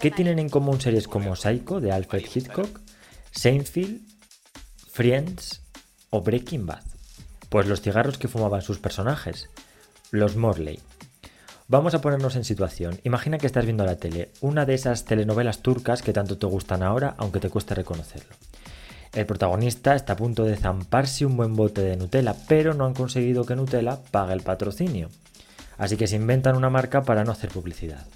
¿Qué tienen en común series como Psycho de Alfred Hitchcock, Seinfeld, Friends o Breaking Bad? Pues los cigarros que fumaban sus personajes, los Morley. Vamos a ponernos en situación. Imagina que estás viendo la tele, una de esas telenovelas turcas que tanto te gustan ahora, aunque te cueste reconocerlo. El protagonista está a punto de zamparse un buen bote de Nutella, pero no han conseguido que Nutella pague el patrocinio. Así que se inventan una marca para no hacer publicidad.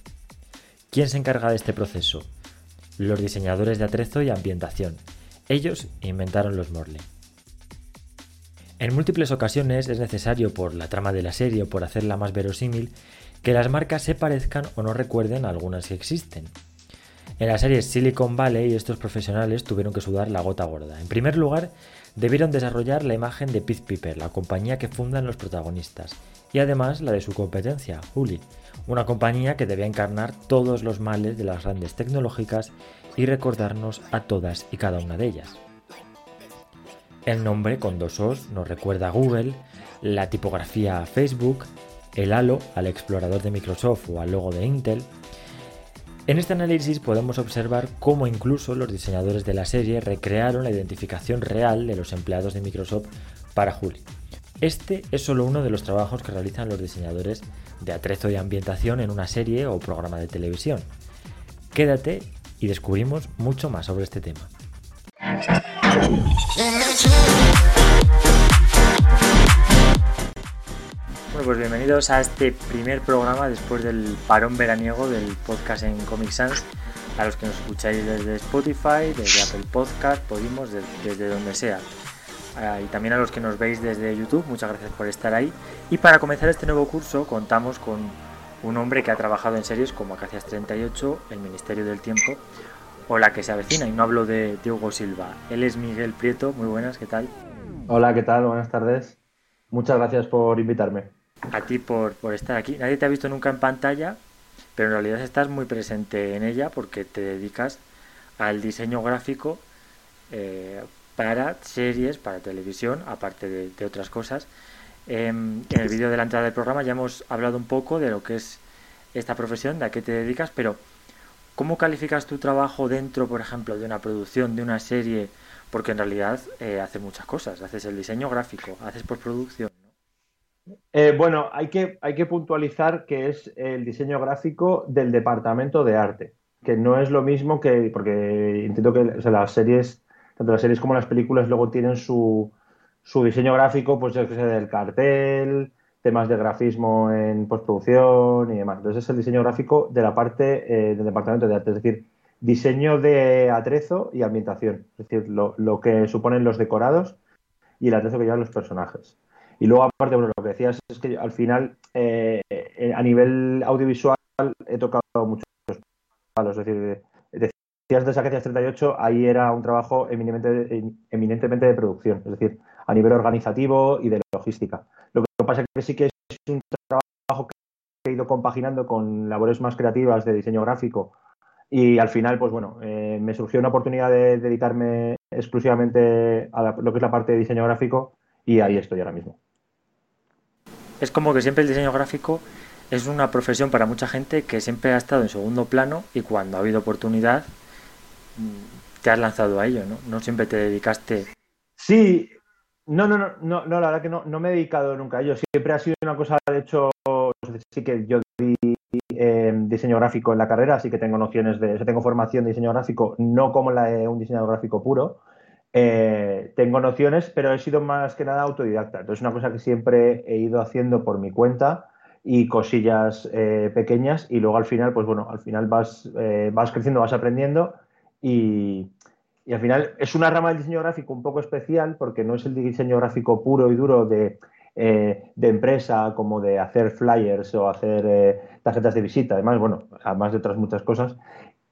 ¿Quién se encarga de este proceso? Los diseñadores de atrezo y ambientación. Ellos inventaron los Morley. En múltiples ocasiones es necesario, por la trama de la serie o por hacerla más verosímil, que las marcas se parezcan o no recuerden a algunas que existen. En la serie Silicon Valley estos profesionales tuvieron que sudar la gota gorda. En primer lugar, debieron desarrollar la imagen de Piz Piper, la compañía que fundan los protagonistas, y además la de su competencia, Huli, una compañía que debía encarnar todos los males de las grandes tecnológicas y recordarnos a todas y cada una de ellas. El nombre con dos os nos recuerda a Google, la tipografía a Facebook, el halo al explorador de Microsoft o al logo de Intel. En este análisis podemos observar cómo incluso los diseñadores de la serie recrearon la identificación real de los empleados de Microsoft para Juli. Este es solo uno de los trabajos que realizan los diseñadores de atrezo y ambientación en una serie o programa de televisión. Quédate y descubrimos mucho más sobre este tema. Bueno, pues bienvenidos a este primer programa después del parón veraniego del podcast en Comic Sans. A los que nos escucháis desde Spotify, desde Apple Podcast, Podimos, desde, donde sea. Ah, y también a los que nos veis desde YouTube, muchas gracias por estar ahí. Y para comenzar este nuevo curso contamos con un hombre que ha trabajado en series como Acacias 38, El Ministerio del Tiempo o La que se avecina. Y no hablo de Diego Silva. Él es Miguel Prieto. Muy buenas, ¿qué tal? Hola, ¿qué tal? Buenas tardes. Muchas gracias por invitarme a ti por, estar aquí. Nadie te ha visto nunca en pantalla, pero en realidad estás muy presente en ella porque te dedicas al diseño gráfico eh, para series, para televisión, aparte de, otras cosas. Em, en el vídeo de la entrada del programa ya hemos hablado un poco de lo que es esta profesión, de a qué te dedicas, pero ¿cómo calificas tu trabajo dentro, por ejemplo, de una producción, de una serie? Porque en realidad eh, haces muchas cosas. Haces el diseño gráfico, haces postproducción, eh, bueno, hay que, hay que puntualizar que es el diseño gráfico del departamento de arte, que no es lo mismo que, porque entiendo que las series, tanto las series como las películas luego tienen su, su diseño gráfico, pues yo que sé, del cartel, temas de grafismo en postproducción y demás. Entonces es el diseño gráfico de la parte eh, del departamento de arte, es decir, diseño de atrezo y ambientación, es decir, lo, lo que suponen los decorados y el atrezo que llevan los personajes. Y luego, aparte, bueno, lo que decías es que al final, eh, eh, a nivel audiovisual, he tocado muchos palos. Es decir, decías de Saquecias 38, ahí era un trabajo eminentemente de producción, es decir, a nivel organizativo y de logística. Lo que pasa es que sí que es un trabajo que he ido compaginando con labores más creativas de diseño gráfico y al final, pues bueno, eh, me surgió una oportunidad de dedicarme exclusivamente a lo que es la parte de diseño gráfico y ahí estoy ahora mismo es como que siempre el diseño gráfico es una profesión para mucha gente que siempre ha estado en segundo plano y cuando ha habido oportunidad te has lanzado a ello, ¿no? No siempre te dedicaste. Sí, no, no, no, no, la verdad que no, no me he dedicado nunca a ello. Siempre ha sido una cosa, de hecho, sí que yo di em, diseño gráfico en la carrera, así que tengo nociones de, o tengo formación de diseño gráfico, no como la de un diseñador gráfico puro, eh, tengo nociones, pero he sido más que nada autodidacta. Entonces, una cosa que siempre he ido haciendo por mi cuenta y cosillas eh, pequeñas y luego al final, pues bueno, al final vas, eh, vas creciendo, vas aprendiendo y, al final es una rama del diseño gráfico un poco especial porque no es el diseño gráfico puro y duro de, de empresa como de hacer flyers o hacer tarjetas de visita, además, bueno, además de otras muchas cosas.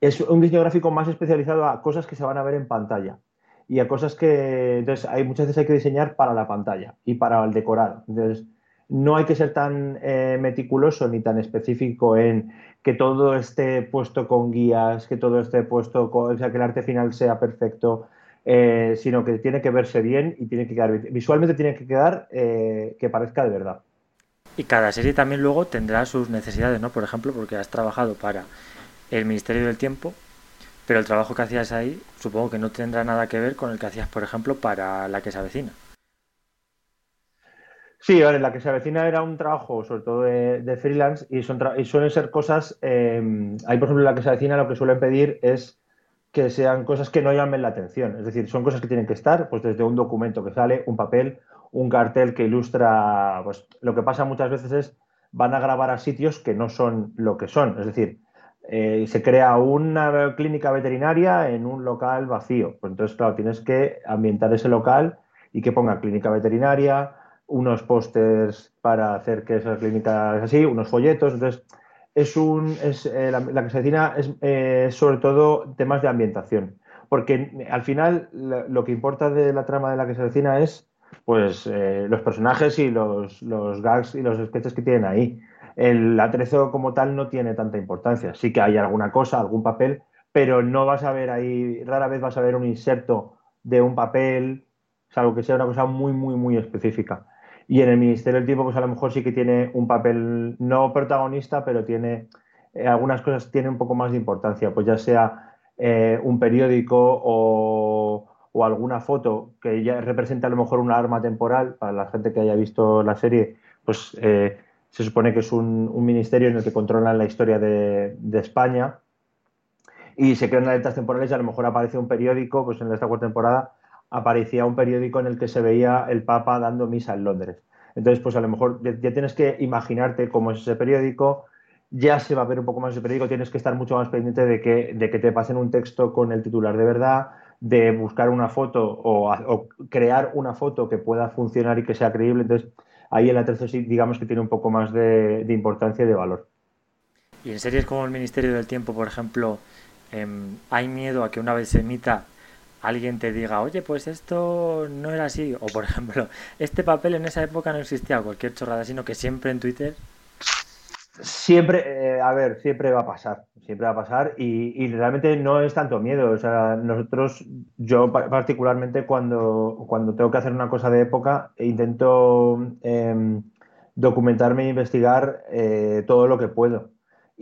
Es un diseño gráfico más especializado a cosas que se van a ver en pantalla y a cosas que entonces hay muchas veces hay que diseñar para la pantalla y para el decorado. Entonces, no hay que ser tan eh, meticuloso ni tan específico en que todo esté puesto con guías, que todo esté puesto con, o sea, que el arte final sea perfecto, eh, sino que tiene que verse bien y tiene que quedar visualmente tiene que quedar eh, que parezca de verdad. Y cada serie también luego tendrá sus necesidades, ¿no? Por ejemplo, porque has trabajado para el Ministerio del Tiempo, pero el trabajo que hacías ahí supongo que no tendrá nada que ver con el que hacías, por ejemplo, para la que se avecina. Sí, vale, la que se avecina era un trabajo sobre todo de, freelance y, son suelen ser cosas, eh, ahí por ejemplo la que se avecina lo que suelen pedir es que sean cosas que no llamen la atención, es decir, son cosas que tienen que estar, pues desde un documento que sale, un papel, un cartel que ilustra, pues lo que pasa muchas veces es van a grabar a sitios que no son lo que son, es decir, eh, se crea una clínica veterinaria en un local vacío. Pues entonces, claro, tienes que ambientar ese local y que ponga clínica veterinaria, unos pósters para hacer que esa clínica es así, unos folletos. Entonces, es un, es, eh, la, que se decina es eh, sobre todo temas de ambientación. Porque al final lo que importa de la trama de la que se avecina es pues los personajes y los, los gags y los sketches que tienen ahí el atrezo como tal no tiene tanta importancia. Sí que hay alguna cosa, algún papel, pero no vas a ver ahí, rara vez vas a ver un inserto de un papel, salvo que sea una cosa muy, muy, muy específica. Y en el Ministerio del Tiempo, pues a lo mejor sí que tiene un papel no protagonista, pero tiene eh, algunas cosas tienen un poco más de importancia, pues ya sea eh, un periódico o, o, alguna foto que ya representa a lo mejor una arma temporal, para la gente que haya visto la serie, pues eh, se supone que es un, ministerio en el que controlan la historia de, España. Y se crean alertas temporales y a lo mejor aparece un periódico, pues en esta cuarta temporada aparecía un periódico en el que se veía el Papa dando misa en Londres. Entonces, pues a lo mejor ya tienes que imaginarte cómo es ese periódico, ya se va a ver un poco más ese periódico, tienes que estar mucho más pendiente de que, de que te pasen un texto con el titular de verdad, de buscar una foto o, crear una foto que pueda funcionar y que sea creíble. Entonces, ahí el atrezo sí, digamos que tiene un poco más de, importancia y de valor. Y en series como El Ministerio del Tiempo, por ejemplo, em, ¿hay miedo a que una vez se emita alguien te diga, oye, pues esto no era así? O, por ejemplo, este papel en esa época no existía, cualquier chorrada, sino que siempre en Twitter Siempre, eh, a ver, siempre va a pasar, siempre va a pasar y, realmente no es tanto miedo. O sea, nosotros, yo particularmente cuando, cuando tengo que hacer una cosa de época, intento em, documentarme e investigar eh, todo lo que puedo.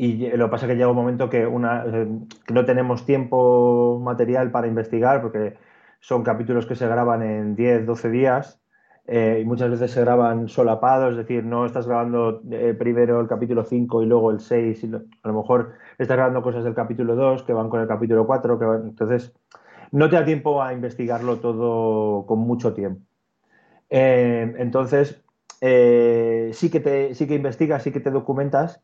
Y lo que pasa es que llega un momento eh, que no tenemos tiempo material para investigar porque son capítulos que se graban en 10, 12 días eh, y muchas veces se graban solapados, es decir, no estás grabando eh, primero el capítulo 5 y luego el 6, a lo mejor estás grabando cosas del capítulo 2 que van con el capítulo 4, que entonces no te da tiempo a investigarlo todo con mucho tiempo. Entonces, sí, que te, sí que investigas, sí que te documentas,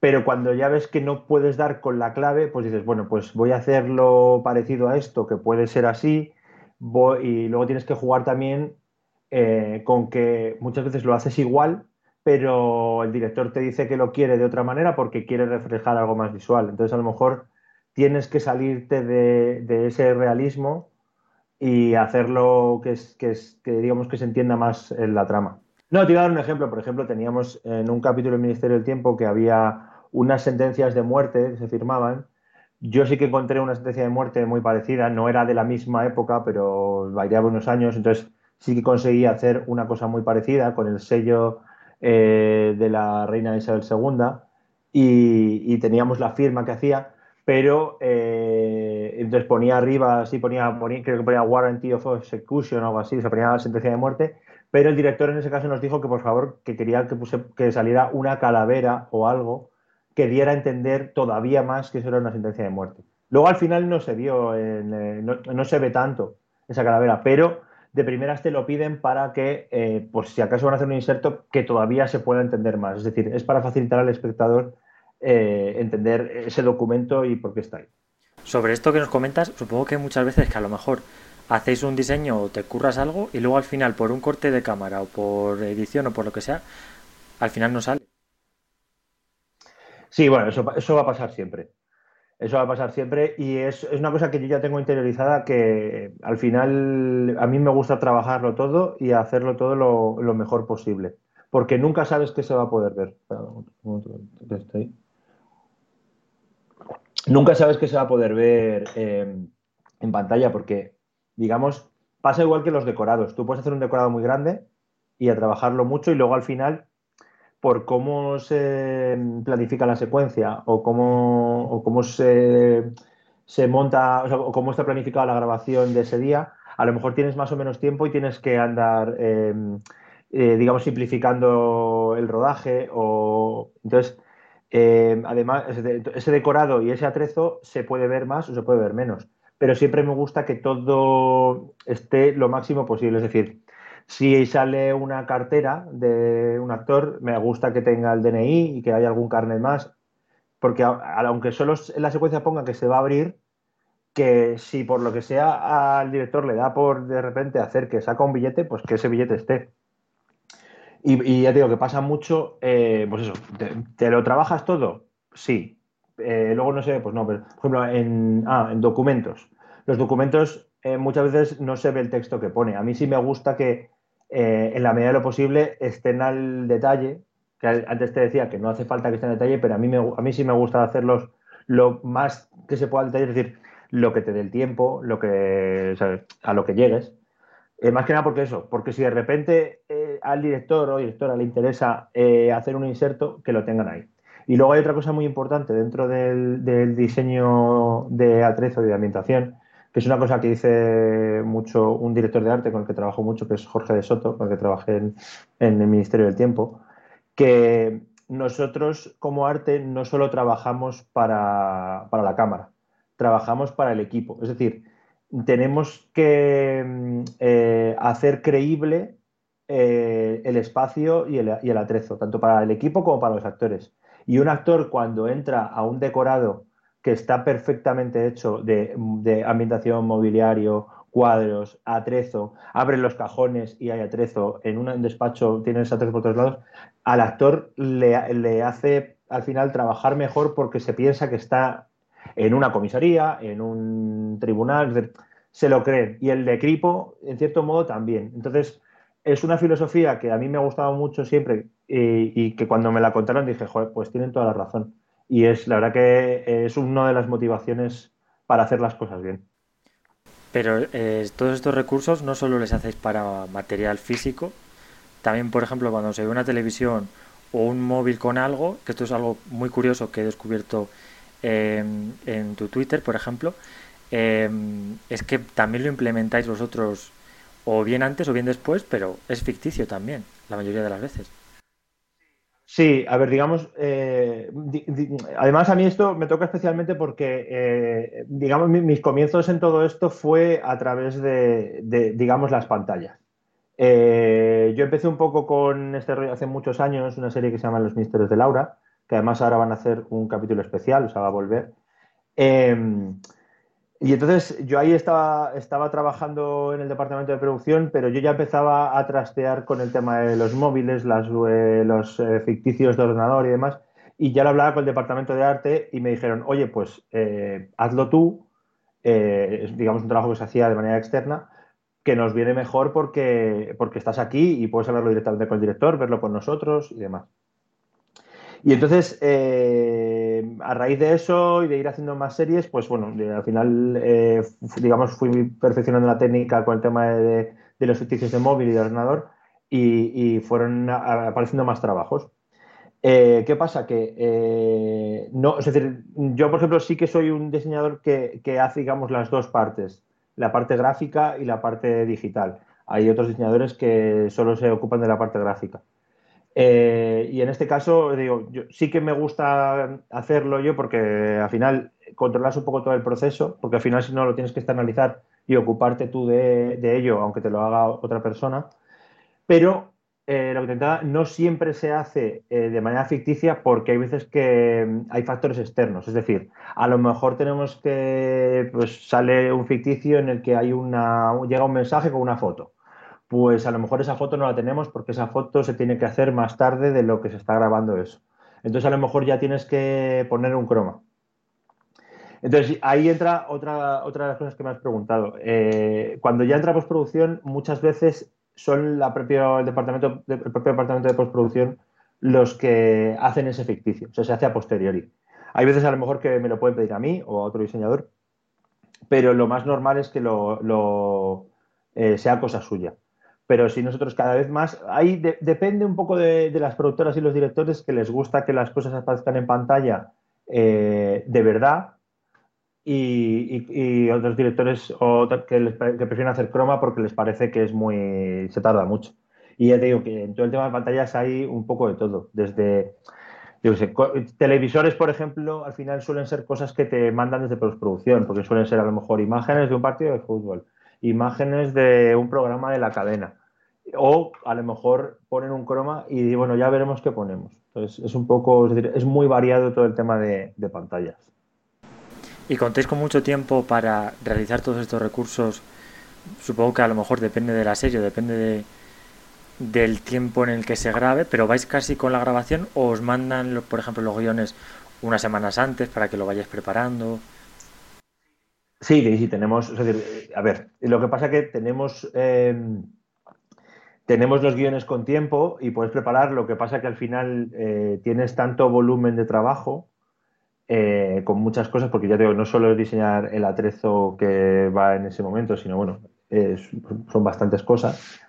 pero cuando ya ves que no puedes dar con la clave, pues dices, bueno, pues voy a hacerlo parecido a esto, que puede ser así, y luego tienes que jugar también eh, con que muchas veces lo haces igual, pero el director te dice que lo quiere de otra manera porque quiere reflejar algo más visual. Entonces, a lo mejor tienes que salirte de, ese realismo y hacerlo que, es, que, digamos que se entienda más en la trama. No, te voy a dar un ejemplo. Por ejemplo, teníamos en un capítulo del Ministerio del Tiempo que había unas sentencias de muerte que se firmaban. Yo sí que encontré una sentencia de muerte muy parecida, no era de la misma época, pero variaba unos años. Entonces, sí que conseguí hacer una cosa muy parecida con el sello eh, de la reina Isabel II y, teníamos la firma que hacía, pero eh, entonces ponía arriba, sí ponía, creo que ponía Warranty of Execution o algo así, se ponía la sentencia de muerte, pero el director en ese caso nos dijo que por favor que quería que, que saliera una calavera o algo que diera a entender todavía más que eso era una sentencia de muerte. Luego al final no se vio, eh, no, no, se ve tanto esa calavera, pero de primeras te lo piden para que, eh, pues si acaso van a hacer un inserto, que todavía se pueda entender más. Es decir, es para facilitar al espectador eh, entender ese documento y por qué está ahí. Sobre esto que nos comentas, supongo que muchas veces que a lo mejor hacéis un diseño o te curras algo y luego al final por un corte de cámara o por edición o por lo que sea, al final no sale. Sí, bueno, eso, eso va a pasar siempre. Eso va a pasar siempre y es, una cosa que yo ya tengo interiorizada que al final a mí me gusta trabajarlo todo y hacerlo todo lo, mejor posible, porque nunca sabes qué se va a poder ver. Nunca sabes qué se va a poder ver em, en pantalla porque, digamos, pasa igual que los decorados. Tú puedes hacer un decorado muy grande y a trabajarlo mucho y luego al final por cómo se planifica la secuencia o cómo, o cómo se, se monta, o, cómo está planificada la grabación de ese día, a lo mejor tienes más o menos tiempo y tienes que andar, eh, eh, digamos, simplificando el rodaje o... Entonces, eh, además, ese decorado y ese atrezo se puede ver más o se puede ver menos, pero siempre me gusta que todo esté lo máximo posible, es decir, si sale una cartera de un actor, me gusta que tenga el DNI y que haya algún carnet más, porque aunque solo en la secuencia ponga que se va a abrir, que si por lo que sea al director le da por de repente hacer que saca un billete, pues que ese billete esté. Y, ya digo que pasa mucho, eh, pues eso, ¿te, lo trabajas todo? Sí. Eh, luego no sé, pues no, por ejemplo, en, ah, en documentos. Los documentos eh, muchas veces no se ve el texto que pone. A mí sí me gusta que en la medida de lo posible estén al detalle, que antes te decía que no hace falta que estén al detalle, pero a mí, me, a mí sí me gusta hacerlos lo más que se pueda al detalle, es decir, lo que te dé el tiempo, lo que, a lo que llegues. Eh, más que nada porque eso, porque si de repente eh, al director o directora le interesa eh, hacer un inserto, que lo tengan ahí. Y luego hay otra cosa muy importante dentro del, diseño de atrezo y de ambientación, que es una cosa que dice mucho un director de arte con el que trabajo mucho, que es Jorge de Soto, con el que trabajé en, el Ministerio del Tiempo, que nosotros como arte no solo trabajamos para, para la cámara, trabajamos para el equipo. Es decir, tenemos que mm, eh, hacer creíble eh, el espacio y el, atrezo, tanto para el equipo como para los actores. Y un actor cuando entra a un decorado que está perfectamente hecho de, ambientación, mobiliario, cuadros, atrezo, abre los cajones y hay atrezo, en un despacho tienes atrezo por todos lados, al actor le, le hace al final trabajar mejor porque se piensa que está en una comisaría, en un tribunal, se lo creen. Y el de equipo, en cierto modo, también. Entonces, es una filosofía que a mí me ha gustado mucho siempre y, que cuando me la contaron dije, joder, pues tienen toda la razón. Y es la verdad que es una de las motivaciones para hacer las cosas bien. Pero eh, todos estos recursos no solo les hacéis para material físico, también, por ejemplo, cuando se ve una televisión o un móvil con algo, que esto es algo muy curioso que he descubierto en tu Twitter, por ejemplo, em, es que también lo implementáis vosotros o bien antes o bien después, pero es ficticio también, la mayoría de las veces. Sí, a ver, digamos, eh, además a mí esto me toca especialmente porque, eh, digamos, mis comienzos en todo esto fue a través de, digamos, las pantallas. Eh, yo empecé un poco con este rollo hace muchos años, una serie que se llama Los Misterios de Laura, que además ahora van a hacer un capítulo especial, o sea, va a volver. Y entonces yo ahí estaba, estaba trabajando en el departamento de producción, pero yo ya empezaba a trastear con el tema de los móviles, las, eh, los eh, ficticios de ordenador y demás, y ya lo hablaba con el departamento de arte y me dijeron, oye, pues eh, hazlo tú, es digamos un trabajo que se hacía de manera externa, que nos viene mejor porque, porque estás aquí y puedes hablarlo directamente con el director, verlo con nosotros y demás. Y entonces, eh, a raíz de eso y de ir haciendo más series, pues bueno, al final, eh, digamos, fui perfeccionando la técnica con el tema de, los ficticios de móvil y de ordenador y, fueron apareciendo más trabajos. Eh, ¿Qué pasa? Que no, es decir, yo por ejemplo sí que soy un diseñador que, que hace, digamos, las dos partes, la parte gráfica y la parte digital. Hay otros diseñadores que solo se ocupan de la parte gráfica. Eh, y en este caso, digo, yo, sí que me gusta hacerlo yo porque al final controlas un poco todo el proceso, porque al final si no lo tienes que externalizar y ocuparte tú de, ello, aunque te lo haga otra persona. Pero eh, lo que no siempre se hace eh, de manera ficticia porque hay veces que mm, hay factores externos. Es decir, a lo mejor tenemos que, pues sale un ficticio en el que hay una, llega un mensaje con una foto pues a lo mejor esa foto no la tenemos porque esa foto se tiene que hacer más tarde de lo que se está grabando eso. Entonces a lo mejor ya tienes que poner un croma. Entonces ahí entra otra, otra de las cosas que me has preguntado. Eh, cuando ya entra postproducción, muchas veces son la propia, el, departamento, el propio departamento de postproducción los que hacen ese ficticio, o sea, se hace a posteriori. Hay veces a lo mejor que me lo pueden pedir a mí o a otro diseñador, pero lo más normal es que lo, eh, sea cosa suya pero si nosotros cada vez más, ahí depende un poco de, las productoras y los directores que les gusta que las cosas aparezcan en pantalla eh, de verdad y, otros directores que, prefieren hacer croma porque les parece que es muy, se tarda mucho. Y ya te digo que en todo el tema de pantallas hay un poco de todo, desde televisores, por ejemplo, al final suelen ser cosas que te mandan desde postproducción, porque suelen ser a lo mejor imágenes de un partido de fútbol, imágenes de un programa de la cadena, o a lo mejor ponen un croma y bueno, ya veremos qué ponemos. Entonces es un poco, es muy variado todo el tema de, pantallas. ¿Y contéis con mucho tiempo para realizar todos estos recursos? Supongo que a lo mejor depende de la serie, depende de, del tiempo en el que se grabe, pero vais casi con la grabación o os mandan, por ejemplo, los guiones unas semanas antes para que lo vayáis preparando. Sí, sí, tenemos, a ver, lo que pasa es que tenemos, em, tenemos los guiones con tiempo y puedes preparar, lo que pasa es que al final eh, tienes tanto volumen de trabajo eh, con muchas cosas, porque ya digo, no solo es diseñar el atrezo que va en ese momento, sino bueno, son bastantes cosas.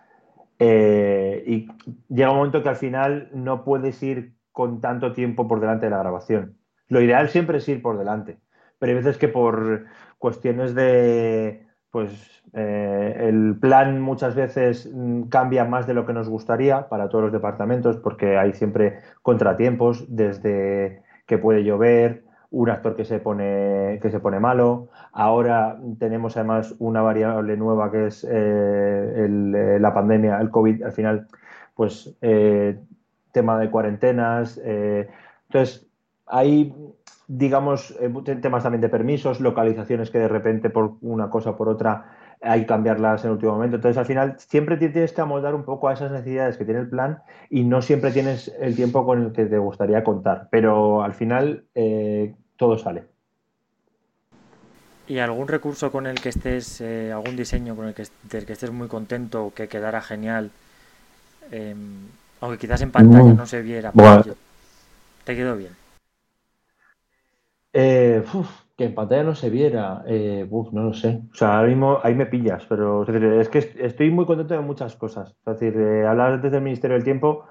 Eh, y llega un momento que al final no puedes ir con tanto tiempo por delante de la grabación. Lo ideal siempre es ir por delante, pero hay veces que por cuestiones de, pues eh, el plan muchas veces mm, cambia más de lo que nos gustaría para todos los departamentos porque hay siempre contratiempos desde que puede llover, un actor que se pone, que se pone malo. Ahora tenemos además una variable nueva que es eh, eh, la pandemia, el COVID, al final, pues tema de cuarentenas. entonces, hay, digamos, temas también de permisos, localizaciones que de repente por una cosa o por otra hay que cambiarlas en el último momento. Entonces, al final, siempre tienes que amoldar un poco a esas necesidades que tiene el plan y no siempre tienes el tiempo con el que te gustaría contar. Pero al final, eh, todo sale. ¿Y algún recurso con el que estés, eh, algún diseño con el que, del que estés muy contento, que quedara genial? Em, aunque quizás en pantalla no se viera. ¿Te quedó bien? Eh, que en pantalla no se viera, eh, no lo sé. O sea, ahora mismo ahí me pillas, pero es, que estoy muy contento de muchas cosas. Es decir, eh, hablar desde el Ministerio del Tiempo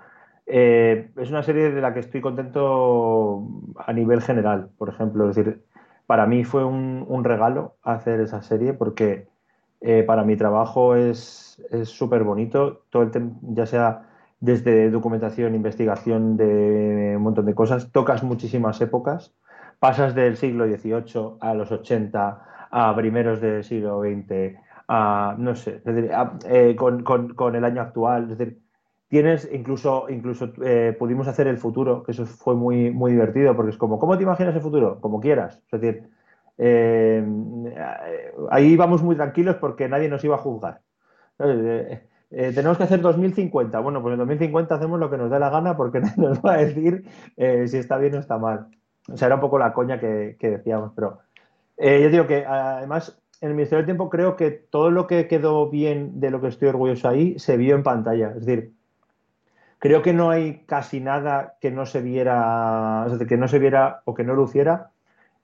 eh, es una serie de la que estoy contento a nivel general, por ejemplo. Es decir, para mí fue un, regalo hacer esa serie porque para mi trabajo es súper bonito, todo el ya sea desde documentación, investigación de un montón de cosas, tocas muchísimas épocas pasas del siglo XVIII a los 80, a primeros del siglo XX, a, no sé, eh, con, el año actual, es decir, tienes incluso, incluso eh, pudimos hacer el futuro, que eso fue muy, muy divertido, porque es como, ¿cómo te imaginas el futuro? Como quieras, es decir, eh, ahí vamos muy tranquilos porque nadie nos iba a juzgar. tenemos que hacer 2050. Bueno, pues en 2050 hacemos lo que nos dé la gana porque nadie nos va a decir si está bien o está mal. O sea, era un poco la coña que, decíamos, pero eh, yo digo que además en el Ministerio del Tiempo creo que todo lo que quedó bien de lo que estoy orgulloso ahí se vio en pantalla. Es decir, creo que no hay casi nada que no se viera, que no se viera o que no luciera.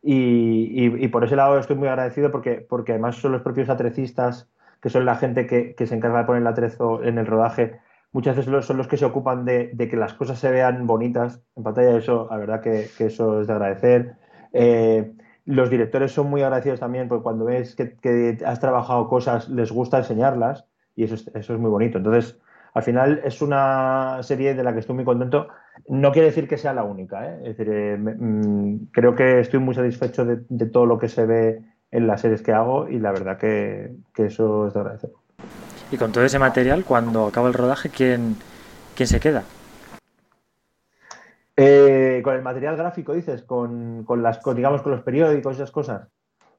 Y, y, por ese lado estoy muy agradecido porque, porque además son los propios atrecistas, que son la gente que, que se encarga de poner el atrezo en el rodaje, muchas veces son los que se ocupan de, que las cosas se vean bonitas en pantalla. Eso, la verdad que, eso es de agradecer. Eh, los directores son muy agradecidos también porque cuando ves que, has trabajado cosas, les gusta enseñarlas y eso es, eso es muy bonito. Entonces, al final es una serie de la que estoy muy contento. No quiere decir que sea la única. ¿eh? Es decir, eh, mm, creo que estoy muy satisfecho de, todo lo que se ve en las series que hago y la verdad que, que eso es de agradecer. Y con todo ese material, cuando acaba el rodaje, ¿quién, quién se queda? Eh, con el material gráfico, dices, con, las, digamos, con los periódicos esas cosas.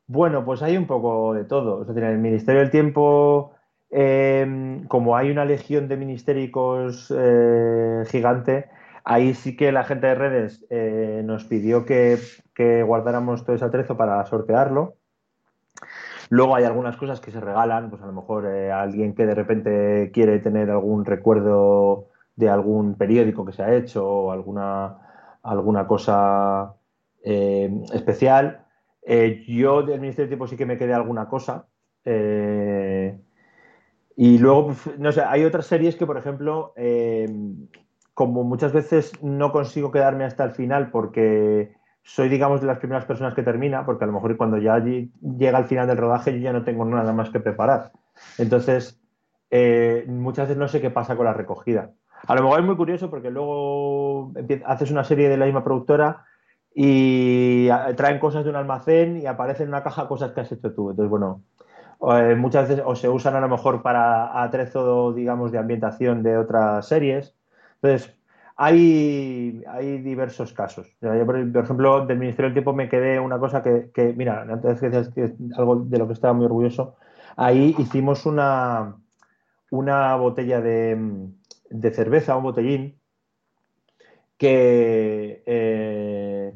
Bueno, pues hay un poco de todo. Es decir, en el Ministerio del Tiempo, em, como hay una legión de ministéricos eh, gigante, ahí sí que la gente de redes eh, nos pidió que, que, guardáramos todo ese atrezo para sortearlo. Luego hay algunas cosas que se regalan, pues a lo mejor eh, alguien que de repente quiere tener algún recuerdo de algún periódico que se ha hecho o alguna, alguna cosa eh, especial. Eh, yo del Ministerio de Tiempo sí que me quedé alguna cosa. Y luego, pues, no sé, hay otras series que, por ejemplo, como muchas veces no consigo quedarme hasta el final porque soy, digamos, de las primeras personas que termina, porque a lo mejor cuando ya llega al final del rodaje yo ya no tengo nada más que preparar. Entonces, eh, muchas veces no sé qué pasa con la recogida. A lo mejor es muy curioso porque luego haces una serie de la misma productora y traen cosas de un almacén y aparecen en una caja cosas que has hecho tú. Entonces, bueno, eh, muchas veces o se usan a lo mejor para atrezo, digamos, de ambientación de otras series. Entonces, hay, hay diversos casos. por, ejemplo, del Ministerio del Tiempo me quedé una cosa que, mira, antes que decías que algo de lo que estaba muy orgulloso, ahí hicimos una, una botella de, de cerveza, un botellín, que eh,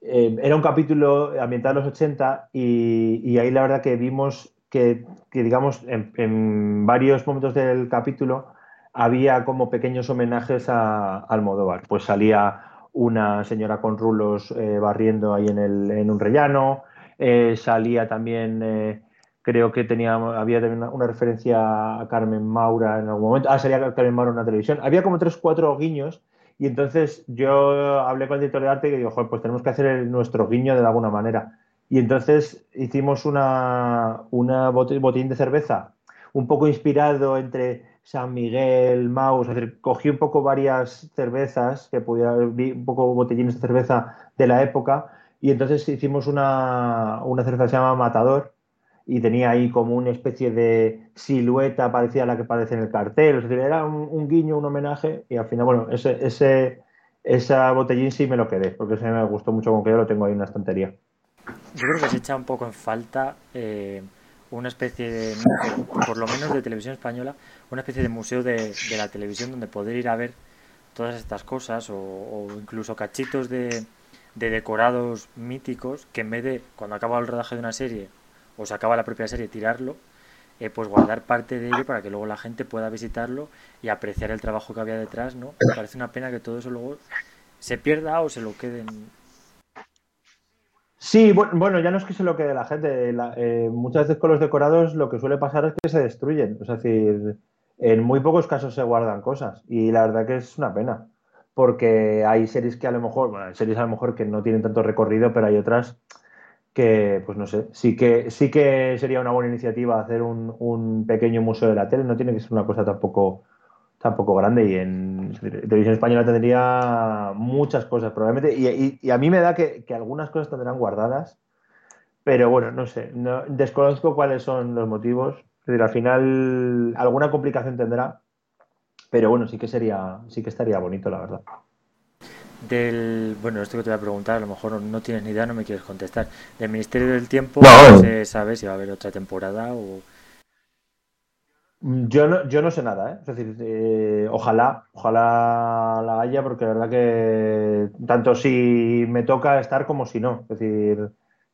eh, era un capítulo ambientado en los 80 y, ahí la verdad que vimos que, digamos, en, varios momentos del capítulo había como pequeños homenajes a, Almodóvar. Pues salía una señora con rulos eh, barriendo ahí en, el, en un rellano, eh, salía también, creo que tenía, había también una, referencia a Carmen Maura en algún momento, ah, salía Carmen Maura en una televisión, había como tres, cuatro guiños y entonces yo hablé con el director de arte y dijo, pues tenemos que hacer nuestro guiño de alguna manera. Y entonces hicimos una, una botín de cerveza un poco inspirado entre San Miguel, Maus, es decir, cogí un poco varias cervezas, que pudiera, un poco botellines de cerveza de la época, y entonces hicimos una, una cerveza que se llama Matador, y tenía ahí como una especie de silueta parecida a la que aparece en el cartel. Es decir, era un, guiño, un homenaje y al final, bueno, ese, ese, esa botellín sí me lo quedé, porque ese me gustó mucho con que yo lo tengo ahí en una estantería. Yo creo que se echa un poco en falta eh, una especie de, por lo menos de televisión española, una especie de museo de, la televisión donde poder ir a ver todas estas cosas o, o incluso cachitos de, de decorados míticos que en vez de cuando acaba el rodaje de una serie o se acaba la propia serie, tirarlo, eh, pues guardar parte de ello para que luego la gente pueda visitarlo y apreciar el trabajo que había detrás, ¿no? Me parece una pena que todo eso luego se pierda o se lo queden. Sí, bueno, ya no es que se lo quede la gente. Eh, muchas veces con los decorados lo que suele pasar es que se destruyen. Es decir, en muy pocos casos se guardan cosas. Y la verdad que es una pena. Porque hay series que a lo mejor, bueno, hay series a lo mejor que no tienen tanto recorrido, pero hay otras que, pues no sé, sí que, sí que sería una buena iniciativa hacer un, un, pequeño museo de la tele, no tiene que ser una cosa tampoco, tampoco grande y en televisión española tendría muchas cosas probablemente. Y, y, a mí me da que, que, algunas cosas tendrán guardadas, pero bueno, no sé, no, desconozco cuáles son los motivos, es decir, al final alguna complicación tendrá, pero bueno, sí que sería, sí que estaría bonito, la verdad. Del bueno esto que te voy a preguntar a lo mejor no, tienes ni idea no me quieres contestar. Del Ministerio del Tiempo no, se sabe si va a haber otra temporada o yo no, yo no sé nada, ¿eh? es decir, eh, ojalá, ojalá la haya, porque la verdad que tanto si me toca estar como si no. Es decir,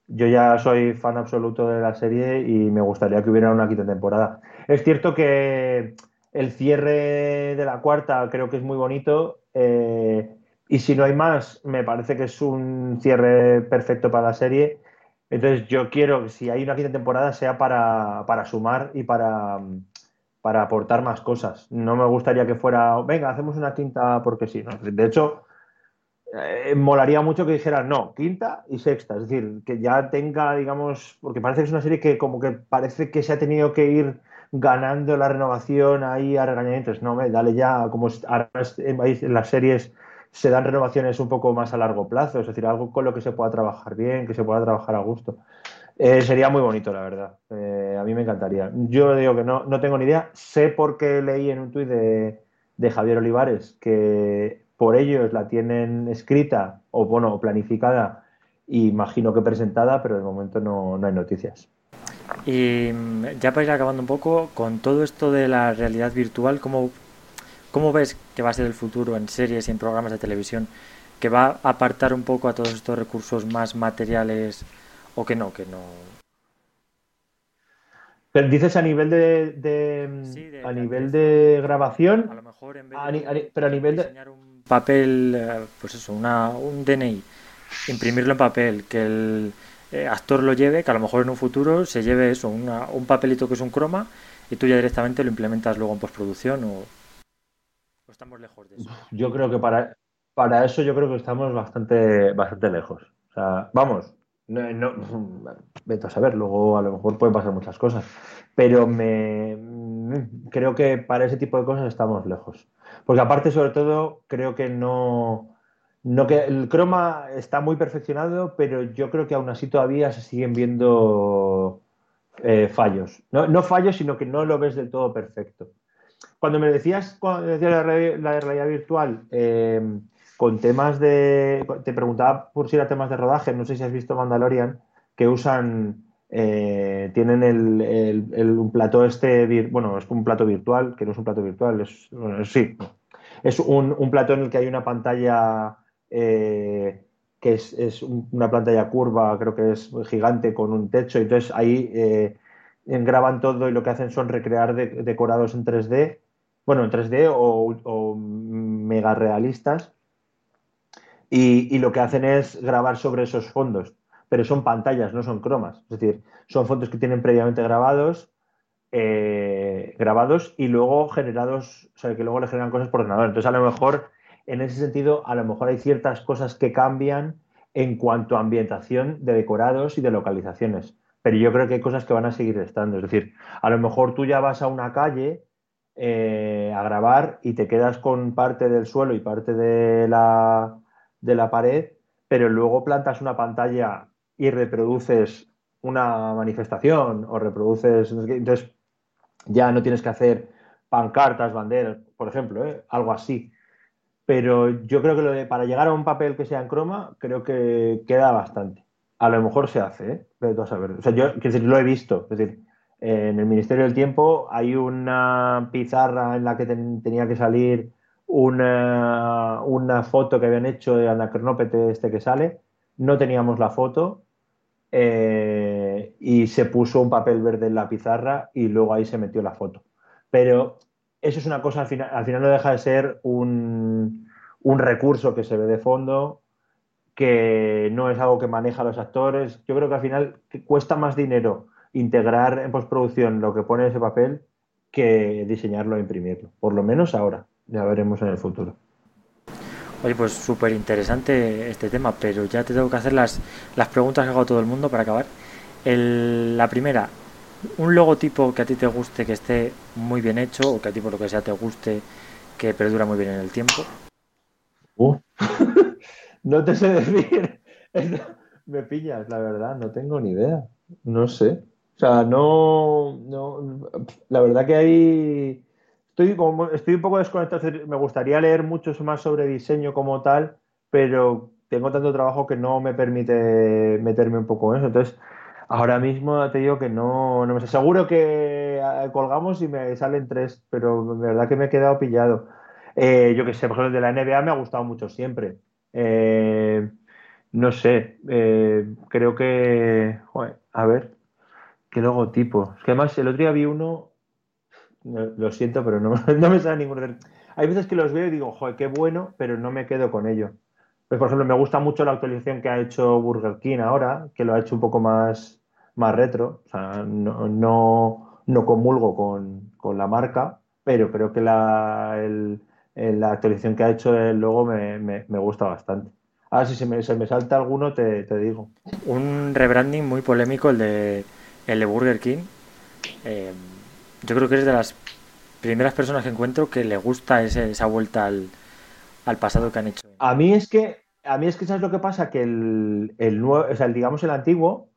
yo ya soy fan absoluto de la serie y me gustaría que hubiera una quinta temporada. Es cierto que el cierre de la cuarta creo que es muy bonito. Eh, y si no hay más, me parece que es un cierre perfecto para la serie. Entonces yo quiero que si hay una quinta temporada sea para, para sumar y para, para, aportar más cosas. No me gustaría que fuera, venga, hacemos una quinta porque sí. De hecho, eh, molaría mucho que dijeran, no, quinta y sexta. Es decir, que ya tenga, digamos, porque parece que es una serie que como que parece que se ha tenido que ir ganando la renovación ahí a regañamientos. No, me, dale ya, como ahora en las series se dan renovaciones un poco más a largo plazo, es decir, algo con lo que se pueda trabajar bien, que se pueda trabajar a gusto. Eh, sería muy bonito, la verdad. Eh, a mí me encantaría. Yo digo que no, no tengo ni idea. Sé porque leí en un tuit de, de, Javier Olivares que por ellos la tienen escrita o, bueno, planificada, imagino que presentada, pero de momento no, no hay noticias. Y mm, ya para ir acabando un poco, con todo esto de la realidad virtual, ¿cómo ¿Cómo ves que va a ser el futuro en series y en programas de televisión? ¿Que va a apartar un poco a todos estos recursos más materiales o que no? Que no. Pero dices a nivel de, a nivel de grabación. A lo mejor en vez de, pero a nivel de un papel, eh, pues eso, una, un DNI, imprimirlo en papel, que el eh, actor lo lleve, que a lo mejor en un futuro se lleve eso, una, un papelito que es un croma y tú ya directamente lo implementas luego en postproducción o, estamos lejos de eso. Yo creo que para, para eso yo creo que estamos bastante, bastante lejos. O sea, vamos, no, no, vete a saber, luego a lo mejor pueden pasar muchas cosas, pero me creo que para ese tipo de cosas estamos lejos. Porque aparte, sobre todo, creo que no, no que el croma está muy perfeccionado, pero yo creo que aún así todavía se siguen viendo eh, fallos. No, fallos, sino que no lo ves del todo perfecto. Cuando me decías, cuando decías la, realidad virtual, eh, con temas de. Te preguntaba por si era temas de rodaje, no sé si has visto Mandalorian, que usan. Eh, tienen el, un plato este, bueno, es un plato virtual, que no es un plato virtual, es, sí, es un, un plato en el que hay una pantalla eh, que es, una pantalla curva, creo que es gigante con un techo, entonces ahí eh, graban todo y lo que hacen son recrear decorados en 3D, bueno, en 3D o, mega realistas, y, lo que hacen es grabar sobre esos fondos, pero son pantallas, no son cromas, es decir, son fondos que tienen previamente grabados. Eh, grabados y luego generados, o sea, que luego le generan cosas por ordenador. Entonces, a lo mejor en ese sentido, a lo mejor hay ciertas cosas que cambian en cuanto a ambientación de decorados y de localizaciones. Pero yo creo que hay cosas que van a seguir estando. Es decir, a lo mejor tú ya vas a una calle eh, a grabar y te quedas con parte del suelo y parte de la, de la pared, pero luego plantas una pantalla y reproduces una manifestación o reproduces. Entonces, ya no tienes que hacer pancartas, banderas, por ejemplo, ¿eh? algo así pero yo creo que para llegar a un papel que sea en croma, creo que queda bastante. A lo mejor se hace, ¿eh? Pero a saber. O sea, yo decir, lo he visto. Es decir, en el Ministerio del Tiempo hay una pizarra en la que tenía que salir una, una, foto que habían hecho de Anacronópete este que sale. No teníamos la foto eh, y se puso un papel verde en la pizarra y luego ahí se metió la foto. Pero eso es una cosa, al final, al final no deja de ser un, recurso que se ve de fondo, que no es algo que maneja los actores. Yo creo que al final cuesta más dinero integrar en postproducción lo que pone ese papel que diseñarlo e imprimirlo. Por lo menos ahora. Ya veremos en el futuro. Oye, pues súper interesante este tema, pero ya te tengo que hacer las, las preguntas que hago a todo el mundo para acabar. la primera, un logotipo que a ti te guste, que esté muy bien hecho, o que a ti por lo que sea te guste, que perdura muy bien en el tiempo. Uh. no te sé decir. Me pillas, la verdad, no tengo ni idea. No sé. O sea, no, no la verdad que hay estoy como estoy un poco desconectado, me gustaría leer mucho más sobre diseño como tal, pero tengo tanto trabajo que no me permite meterme un poco en eso. Entonces, Ahora mismo te digo que no, no me aseguro que eh, colgamos y me salen tres, pero de verdad que me he quedado pillado. Eh, yo que sé, por ejemplo, el de la NBA me ha gustado mucho siempre. Eh, no sé, creo que. a ver, qué logotipo. Es que además el otro día vi uno, lo siento, pero no, no me sale ninguno. Hay veces que los veo y digo, joder, qué bueno, pero no me quedo con ello. Pues, por ejemplo, me gusta mucho la actualización que ha hecho Burger King ahora, que lo ha hecho un poco más, más retro, o sea, no, no, comulgo con, la marca, pero creo que la, la actualización que ha hecho el logo me, gusta bastante. Ahora, si se me, se me salta alguno, te, digo. Un rebranding muy polémico, el de, el de Burger King. Eh, yo creo que eres de las primeras personas que encuentro que le gusta esa vuelta al, pasado que han hecho. A mí es que, a mí es que sabes lo que pasa, que el, el nuevo, digamos el antiguo,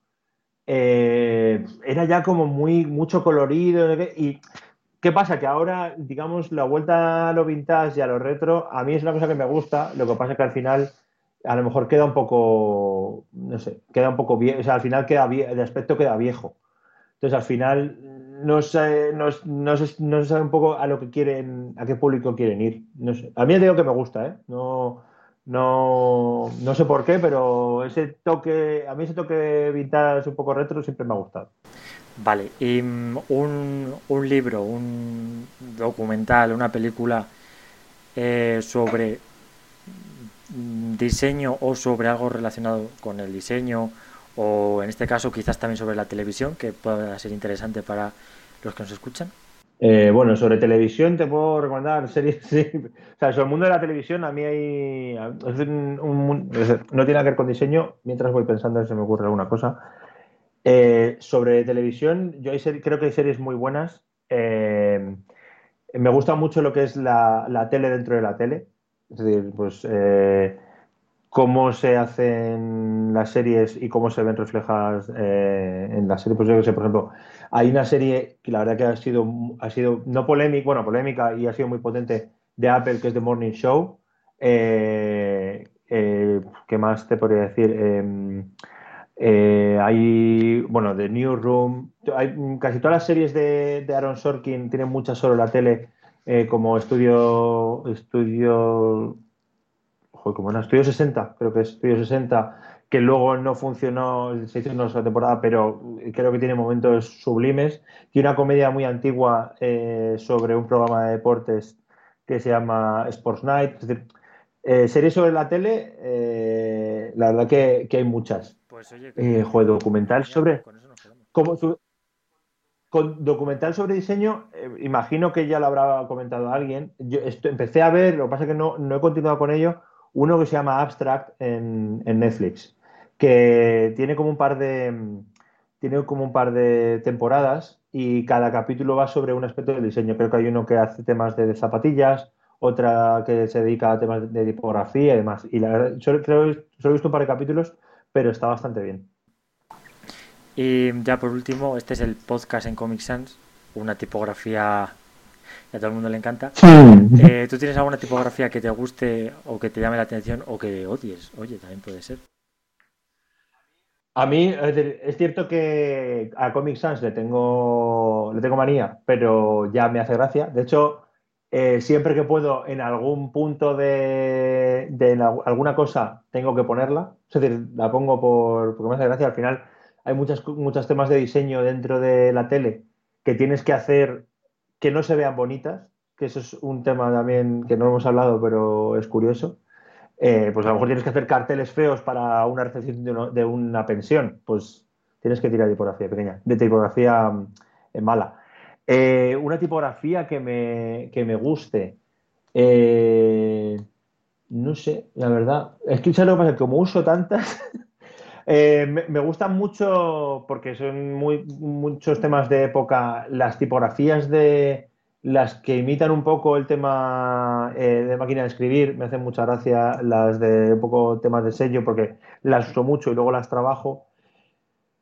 eh, era ya como muy mucho colorido. Y ¿qué pasa? Que ahora, digamos, la vuelta a lo vintage y a lo retro, a mí es una cosa que me gusta. Lo que pasa es que al final, a lo mejor queda un poco, no sé, queda un poco viejo. O sea, al final queda de aspecto queda viejo. Entonces, al final, no sé, no, no sé un poco a lo que quieren, a qué público quieren ir. No sé. A mí digo que me gusta, ¿eh? No, no, no sé por qué, pero ese toque, a mí ese toque vintage un poco retro siempre me ha gustado. Vale, y mm, un, un libro, un documental, una película eh, sobre diseño o sobre algo relacionado con el diseño o en este caso quizás también sobre la televisión que pueda ser interesante para los que nos escuchan. Eh, bueno, sobre televisión te puedo recomendar series. Sí. O sea, sobre el mundo de la televisión, a mí hay. es un- un- no tiene que ver con diseño. Mientras voy pensando, si me ocurre alguna cosa. Eh, sobre televisión, yo hay seri- creo que hay series muy buenas. Eh, me gusta mucho lo que es la, la tele dentro de la tele. Es decir, pues eh, cómo se hacen las series y cómo se ven reflejadas eh, en las series. Pues yo que sé, por ejemplo, hay una serie que la verdad que ha sido, ha sido no polémica, bueno, polémica y ha sido muy potente de Apple, que es The Morning Show. Eh, eh, ¿qué más te podría decir? Eh, hay, bueno, The Newsroom, hay, casi todas las series de, Aaron Sorkin tienen muchas solo la tele, como Estudio, Estudio, joder, ¿cómo era? Estudio 60, creo que es Estudio 60, que luego no funcionó, se hizo una sola temporada, pero creo que tiene momentos sublimes. Y una comedia muy antigua eh, sobre un programa de deportes que se llama Sports Night. Es decir, eh, series sobre la tele, eh, la verdad que, que hay muchas. Pues oye, Eh, joder, documental sobre- Con eso nos. Como su- con documental sobre diseño, eh, imagino que ya lo habrá comentado alguien. Yo esto, empecé a ver, lo que pasa es que no, no he continuado con ello, uno que se llama Abstract en, Netflix, que tiene como un par de tiene como un par de temporadas y cada capítulo va sobre un aspecto del diseño. Creo que hay uno que hace temas de zapatillas, otra que se dedica a temas de tipografía y demás. Y la solo, creo, solo he visto un par de capítulos, pero está bastante bien. Y ya por último, este es el podcast en Comic Sans, una tipografía que a todo el mundo le encanta. Eh, ¿Tú tienes alguna tipografía que te guste o que te llame la atención o que odies? Oye, también puede ser. A mí es decir, es cierto que a Comic Sans le tengo, le tengo manía, pero ya me hace gracia. De hecho, eh, siempre que puedo en algún punto de, de alguna cosa tengo que ponerla. Es decir, la pongo por, porque me hace gracia. Al final hay muchas, muchos temas de diseño dentro de la tele que tienes que hacer que no se vean bonitas, que eso es un tema también que no hemos hablado, pero es curioso. Eh, pues a lo mejor tienes que hacer carteles feos para una recepción de, una pensión. Pues tienes que tirar tipografía pequeña, de tipografía mm, mala. Eh, una tipografía que me, que me guste. eh, no sé, la verdad. Es que ¿sabes lo que pasa? Como uso tantas, eh, me, gustan mucho, porque son muy, muchos temas de época, las tipografías de las que imitan un poco el tema eh, de máquina de escribir. Me hacen mucha gracia las de un poco temas de sello, porque las uso mucho y luego las trabajo.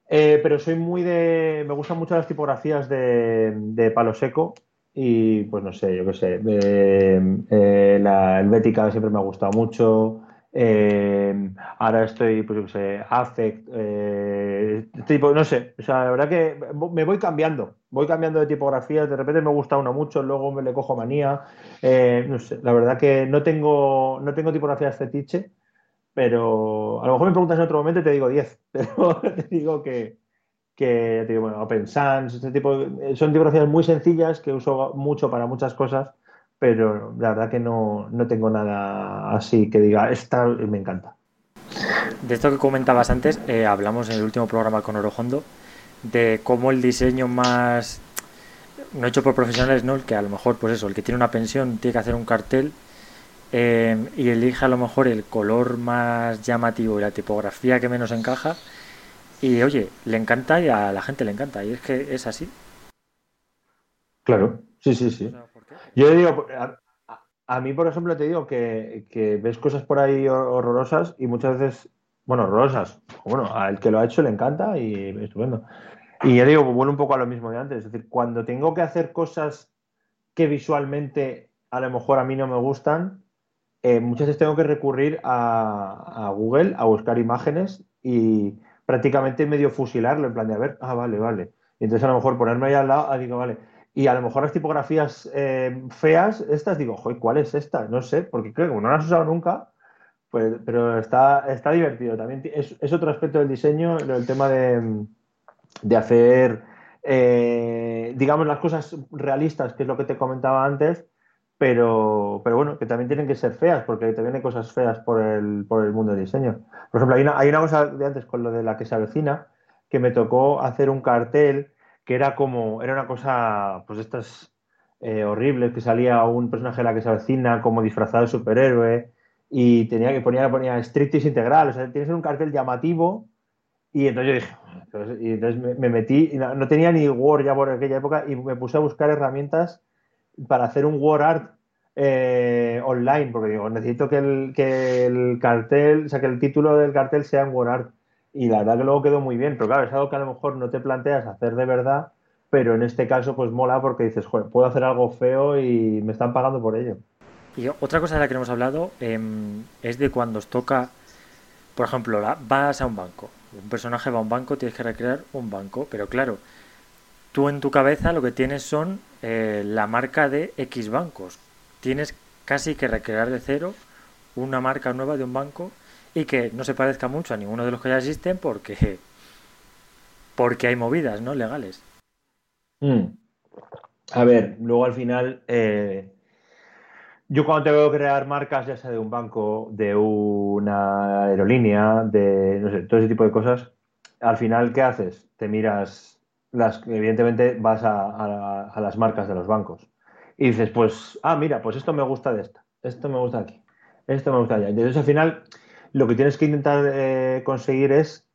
Eh, pero soy muy de. Me gustan mucho las tipografías de, de palo seco. Y pues no sé, yo qué sé. la helvética siempre me ha gustado mucho. Eh, ahora estoy, pues yo sé, Affect. eh, tipo, no sé. O sea, la verdad que me voy cambiando. Voy cambiando de tipografías. De repente me gusta una mucho, luego me le cojo manía. eh, no sé, la verdad que no tengo, no tengo tipografías fetiche. Pero a lo mejor me preguntas en otro momento y te digo 10. Pero te digo que, que te digo, bueno, Open Sans, este tipo, son tipografías muy sencillas que uso mucho para muchas cosas, pero la verdad que no, no tengo nada así que diga, esta me encanta. De esto que comentabas antes, eh, hablamos en el último programa con Orojondo de cómo el diseño más no hecho por profesionales, ¿no? El que a lo mejor, pues eso, el que tiene una pensión tiene que hacer un cartel eh, y elige a lo mejor el color más llamativo y la tipografía que menos encaja. Y oye, le encanta y a la gente le encanta. Y es que es así. Claro, sí, sí, sí. Yo digo, a, a- mí, por ejemplo, te digo que, que ves cosas por ahí hor- horrorosas y muchas veces, bueno, horrorosas, bueno, al que lo ha hecho le encanta y estupendo. Y ya digo, vuelvo un poco a lo mismo de antes, es decir, cuando tengo que hacer cosas que visualmente a lo mejor a mí no me gustan, eh, muchas veces tengo que recurrir a, a Google a buscar imágenes y prácticamente medio fusilarlo, en plan de, a ver, ah, vale, vale. Y entonces a lo mejor ponerme ahí al lado, ah, digo, vale. Y a lo mejor las tipografías eh, feas, estas, digo, joder, ¿cuál es esta? No sé, porque creo que no las he usado nunca, pues, pero está, está divertido. También es, otro aspecto del diseño, el tema de, de hacer, eh, digamos, las cosas realistas, que es lo que te comentaba antes, pero, pero bueno, que también tienen que ser feas, porque también hay cosas feas por el, por el mundo del diseño. Por ejemplo, hay una, hay una cosa de antes con lo de la que se avecina, que me tocó hacer un cartel que era como, era una cosa, pues estas, eh, horribles, que salía un personaje de la que se avecina como disfrazado de superhéroe y tenía que ponía, ponía striptease integral, o sea, tienes un cartel llamativo y entonces yo dije, y entonces me, metí, y no, tenía ni Word ya por aquella época y me puse a buscar herramientas para hacer un Word Art eh, online, porque digo, necesito que el, que el cartel, o sea, que el título del cartel sea en Word Art. Y la verdad que luego quedó muy bien, pero claro, es algo que a lo mejor no te planteas hacer de verdad, pero en este caso pues mola porque dices, joder, puedo hacer algo feo y me están pagando por ello. Y otra cosa de la que hemos hablado em, es de cuando os toca, por ejemplo, vas a un banco, un personaje va a un banco, tienes que recrear un banco, pero claro, tú en tu cabeza lo que tienes son eh, la marca de X bancos. Tienes casi que recrear de cero una marca nueva de un banco y que no se parezca mucho a ninguno de los que ya existen porque porque hay movidas no legales. Hmm. A ver, luego al final eh, yo cuando tengo que crear marcas, ya sea de un banco, de una aerolínea, de no sé, todo ese tipo de cosas, al final, ¿qué haces? Te miras, las, evidentemente vas a, las marcas de los bancos y dices, pues, ah, mira, pues esto me gusta de esta, esto me gusta aquí, esto me gusta allá. Entonces al final, lo que tienes que intentar eh, conseguir es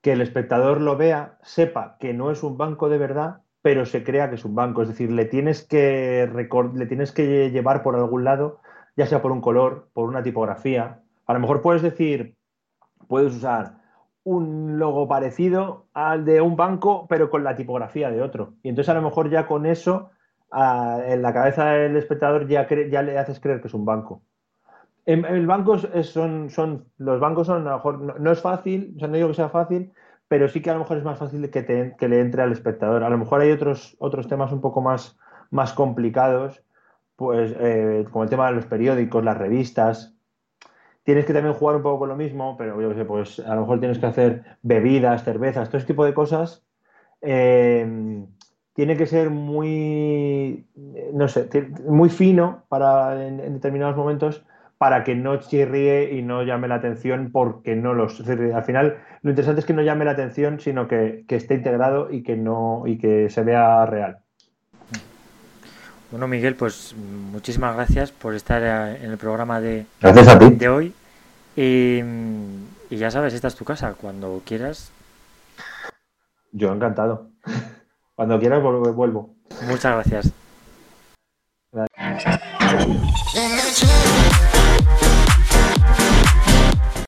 que el espectador lo vea, sepa que no es un banco de verdad pero se crea que es un banco. Es decir, le tienes que, le tienes que llevar por algún lado, ya sea por un color, por una tipografía. A lo mejor puedes decir, puedes usar un logo parecido al de un banco, pero con la tipografía de otro. Y entonces a lo mejor ya con eso, en la cabeza del espectador ya, ya le haces creer que es un banco. En, el banco son, son, los bancos son, a lo mejor, no, no es fácil, o sea, no digo que sea fácil, pero sí que a lo mejor es más fácil que, que le entre al espectador. A lo mejor hay otros, otros temas un poco más, más complicados, pues eh, como el tema de los periódicos, las revistas. Tienes que también jugar un poco con lo mismo, pero yo sé, pues a lo mejor tienes que hacer bebidas, cervezas, todo ese tipo de cosas. Eh, tiene que ser muy, no sé, muy fino para en determinados momentos para que no chirríe y no llame la atención porque no los... Al final, lo interesante es que no llame la atención, sino que, esté integrado y que, no, y que se vea real. Bueno, Miguel, pues muchísimas gracias por estar en el programa de, de hoy. Y, y, ya sabes, esta es tu casa. Cuando quieras. Yo encantado. Cuando quieras vuelvo. Muchas gracias. gracias.